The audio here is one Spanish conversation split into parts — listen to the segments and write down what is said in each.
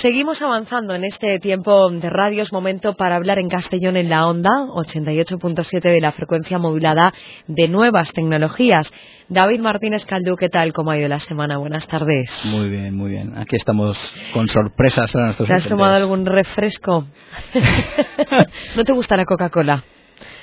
Seguimos avanzando en este tiempo de radio. Es momento para hablar en Castellón en la onda, 88.7 de la frecuencia modulada de nuevas tecnologías. David Martínez Caldú, ¿qué tal? ¿Cómo ha ido la semana? Buenas tardes. Muy bien, muy bien. Aquí estamos con sorpresas para nuestros ¿Te has tomado algún refresco? ¿No te gusta la Coca-Cola?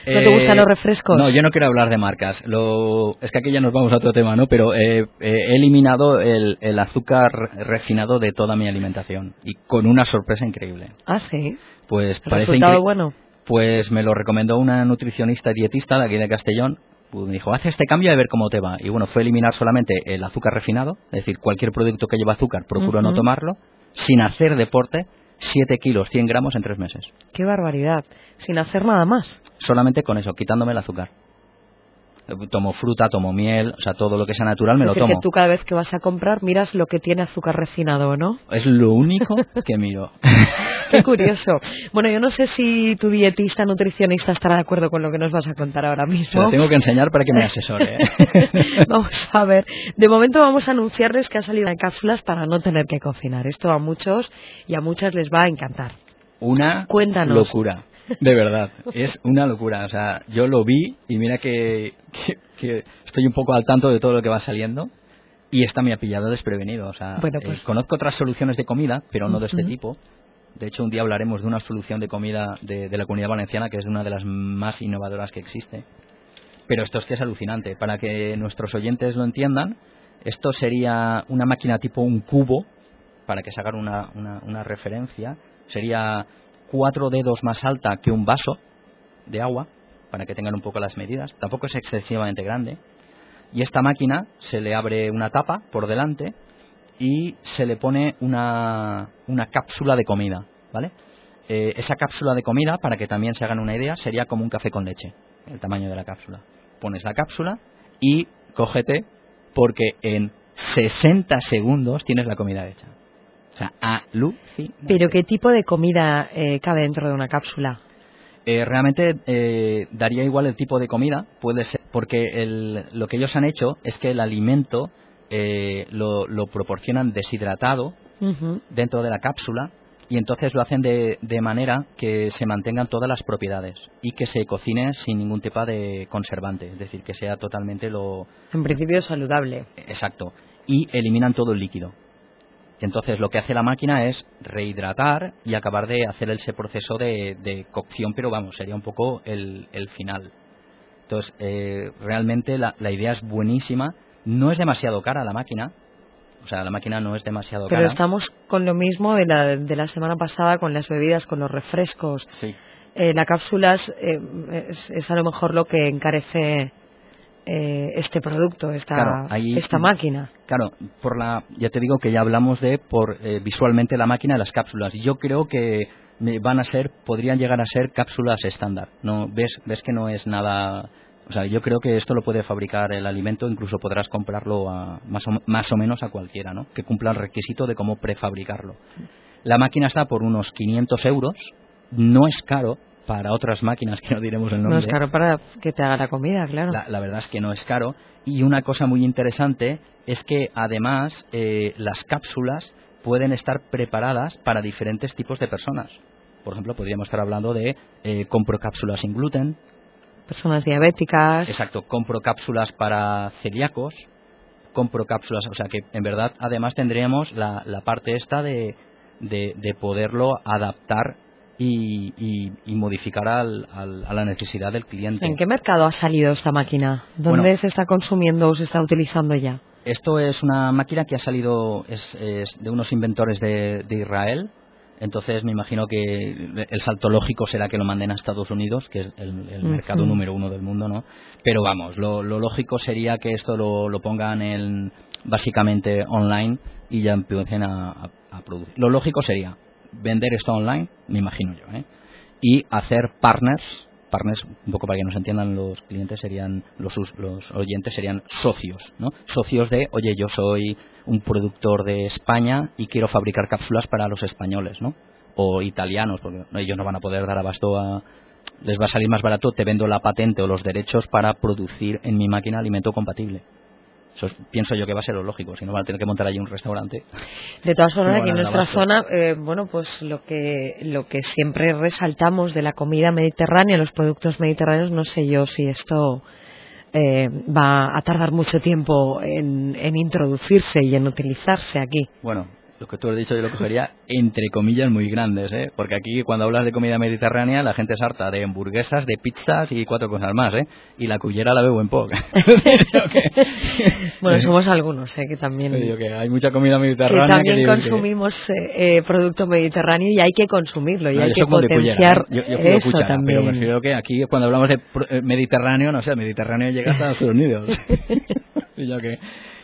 ¿No te gustan los refrescos? No, yo no quiero hablar de marcas. Lo... Es que aquí ya nos vamos a otro tema, ¿no? Pero eh, he eliminado el, azúcar refinado de toda mi alimentación y con una sorpresa increíble. Ah, sí. Pues parece resultado bueno? Pues me lo recomendó una nutricionista dietista de aquí de Castellón. Pues me dijo, haz este cambio y ver cómo te va. Y bueno, fue eliminar solamente el azúcar refinado, es decir, cualquier producto que lleva azúcar, procuro no tomarlo, sin hacer deporte 7 kilos, 100 gramos en 3 meses. ¡Qué barbaridad! Sin hacer nada más. Solamente con eso, quitándome el azúcar tomo fruta, tomo miel, o sea, todo lo que sea natural me lo tomo. que tú cada vez que vas a comprar miras lo que tiene azúcar refinado, ¿no? Es lo único que miro. Qué curioso. Bueno, yo no sé si tu dietista, nutricionista estará de acuerdo con lo que nos vas a contar ahora mismo. Lo tengo que enseñar para que me asesore. ¿eh? vamos a ver. De momento vamos a anunciarles que ha salido en cápsulas para no tener que cocinar. Esto a muchos y a muchas les va a encantar. Una Cuéntanos. locura. De verdad, es una locura. O sea, yo lo vi y mira que, estoy un poco al tanto de todo lo que va saliendo y esta me ha pillado desprevenido. O sea, pues eh, conozco otras soluciones de comida, pero no de este tipo. De hecho, un día hablaremos de una solución de comida de, la comunidad valenciana que es una de las más innovadoras que existe. Pero esto es que es alucinante. Para que nuestros oyentes lo entiendan, esto sería una máquina tipo un cubo, para que se una, una referencia. Sería cuatro dedos más alta que un vaso de agua, para que tengan un poco las medidas. Tampoco es excesivamente grande. Y esta máquina se le abre una tapa por delante y se le pone una, una cápsula de comida, ¿vale? Eh, esa cápsula de comida, para que también se hagan una idea, sería como un café con leche, el tamaño de la cápsula. Pones la cápsula y cógete porque en 60 segundos tienes la comida hecha. O sea, ¿Pero qué tipo de comida eh, cabe dentro de una cápsula? Eh, realmente eh, daría igual el tipo de comida, puede ser, porque lo que ellos han hecho es que el alimento lo, proporcionan deshidratado dentro de la cápsula y entonces lo hacen de, de, manera que se mantengan todas las propiedades y que se cocine sin ningún tipo de conservante, es decir, que sea totalmente lo... En principio saludable. Exacto. Y eliminan todo el líquido. Entonces lo que hace la máquina es rehidratar y acabar de hacer ese proceso de, cocción, pero vamos, sería un poco el, final. Entonces, eh, realmente la, idea es buenísima. No es demasiado cara la máquina. O sea, la máquina no es demasiado cara. Pero estamos con lo mismo de la, de la semana pasada, con las bebidas, con los refrescos. Sí. Eh, la cápsula eh, es, a lo mejor lo que encarece eh, este producto, esta, esta máquina. Claro, por la, ya te digo que ya hablamos de por eh, visualmente la máquina de las cápsulas. Yo creo que van a ser, podrían llegar a ser cápsulas estándar. No, ves, ves que no es nada. O sea, yo creo que esto lo puede fabricar el alimento, incluso podrás comprarlo a, más, o, más o menos a cualquiera, ¿no? Que cumpla el requisito de cómo prefabricarlo. La máquina está por unos 500 euros, no es caro, para otras máquinas que no diremos el nombre. No es caro para que te haga la comida, claro. La, verdad es que no es caro. Y una cosa muy interesante es que además eh, las cápsulas pueden estar preparadas para diferentes tipos de personas. Por ejemplo, podríamos estar hablando de eh, compro cápsulas sin gluten. Personas diabéticas. Exacto, compro cápsulas para celíacos. Compro cápsulas, o sea que en verdad además tendríamos la, parte esta de, de poderlo adaptar y, y, modificar al, a la necesidad del cliente. ¿En qué mercado ha salido esta máquina? ¿Dónde se está consumiendo o se está utilizando ya? Esto es una máquina que ha salido es, de unos inventores de, Israel. Entonces me imagino que el salto lógico será que lo manden a Estados Unidos, que es el, mercado número uno del mundo, ¿no? Pero vamos, lo, lógico sería que esto lo, lo, pongan en, básicamente online y ya empiecen a, a producir. Lo lógico sería vender esto online, me imagino yo, ¿eh? y hacer partners, partners, un poco para que nos entiendan los clientes, serían los, los oyentes serían socios, ¿no? Socios de, oye, yo soy un productor de España y quiero fabricar cápsulas para los españoles, ¿no? O italianos, porque ellos no van a poder dar abasto a, les va a salir más barato, te vendo la patente o los derechos para producir en mi máquina alimento compatible. Eso pienso yo que va a ser lo lógico, si no van a tener que montar allí un restaurante. De todas formas, aquí en nuestra zona, eh, bueno, pues lo que, lo que siempre resaltamos de la comida mediterránea, los productos mediterráneos, no sé yo si esto eh, va a tardar mucho tiempo en, en introducirse y en utilizarse aquí. Bueno, lo que tú has dicho yo lo cogería entre comillas muy grandes, ¿eh? Porque aquí cuando hablas de comida mediterránea la gente es harta de hamburguesas, de pizzas y cuatro cosas más, ¿eh? Y la cuyera la veo en poco. bueno, somos algunos, ¿eh? Que también... que hay mucha comida mediterránea. Que también consumimos eh, eh, producto mediterráneo y hay que consumirlo y hay que potenciar yo, yo eso también. Pero me refiero que aquí cuando hablamos de eh, Mediterráneo, no sé, Mediterráneo llega hasta Estados Unidos. y yo que...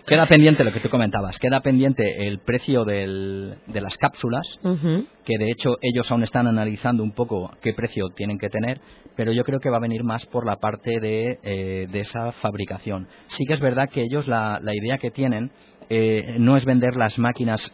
Queda pendiente lo que tú comentabas, queda pendiente el precio del, de las cápsulas, que de hecho ellos aún están analizando un poco qué precio tienen que tener, pero yo creo que va a venir más por la parte de, eh, de esa fabricación. Sí que es verdad que ellos la, la idea que tienen eh, no es vender las máquinas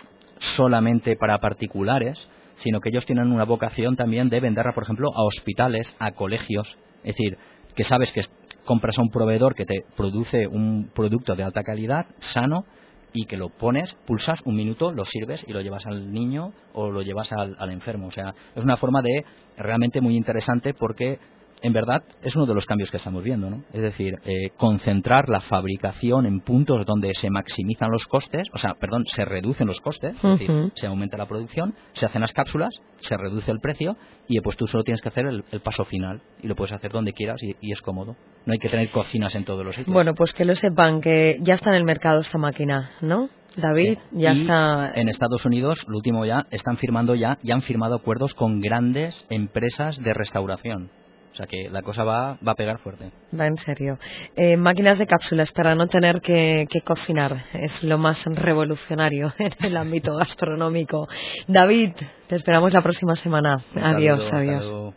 solamente para particulares, sino que ellos tienen una vocación también de venderla, por ejemplo, a hospitales, a colegios, es decir, que sabes que compras a un proveedor que te produce un producto de alta calidad, sano, y que lo pones, pulsas un minuto, lo sirves y lo llevas al niño o lo llevas al, al enfermo. O sea, es una forma de realmente muy interesante porque en verdad es uno de los cambios que estamos viendo, ¿no? Es decir, eh, concentrar la fabricación en puntos donde se maximizan los costes, o sea, perdón, se reducen los costes, es decir, se aumenta la producción, se hacen las cápsulas, se reduce el precio y pues tú solo tienes que hacer el, paso final y lo puedes hacer donde quieras y, es cómodo. No hay que tener cocinas en todos los sitios. Bueno, pues que lo sepan que ya está en el mercado esta máquina, ¿no? David, ya está. En Estados Unidos, lo último ya, están firmando ya, ya han firmado acuerdos con grandes empresas de restauración. O sea que la cosa va, va a pegar fuerte. Va en serio. Eh, máquinas de cápsulas para no tener que, cocinar. Es lo más revolucionario en el ámbito gastronómico. David, te esperamos la próxima semana. adiós, adiós.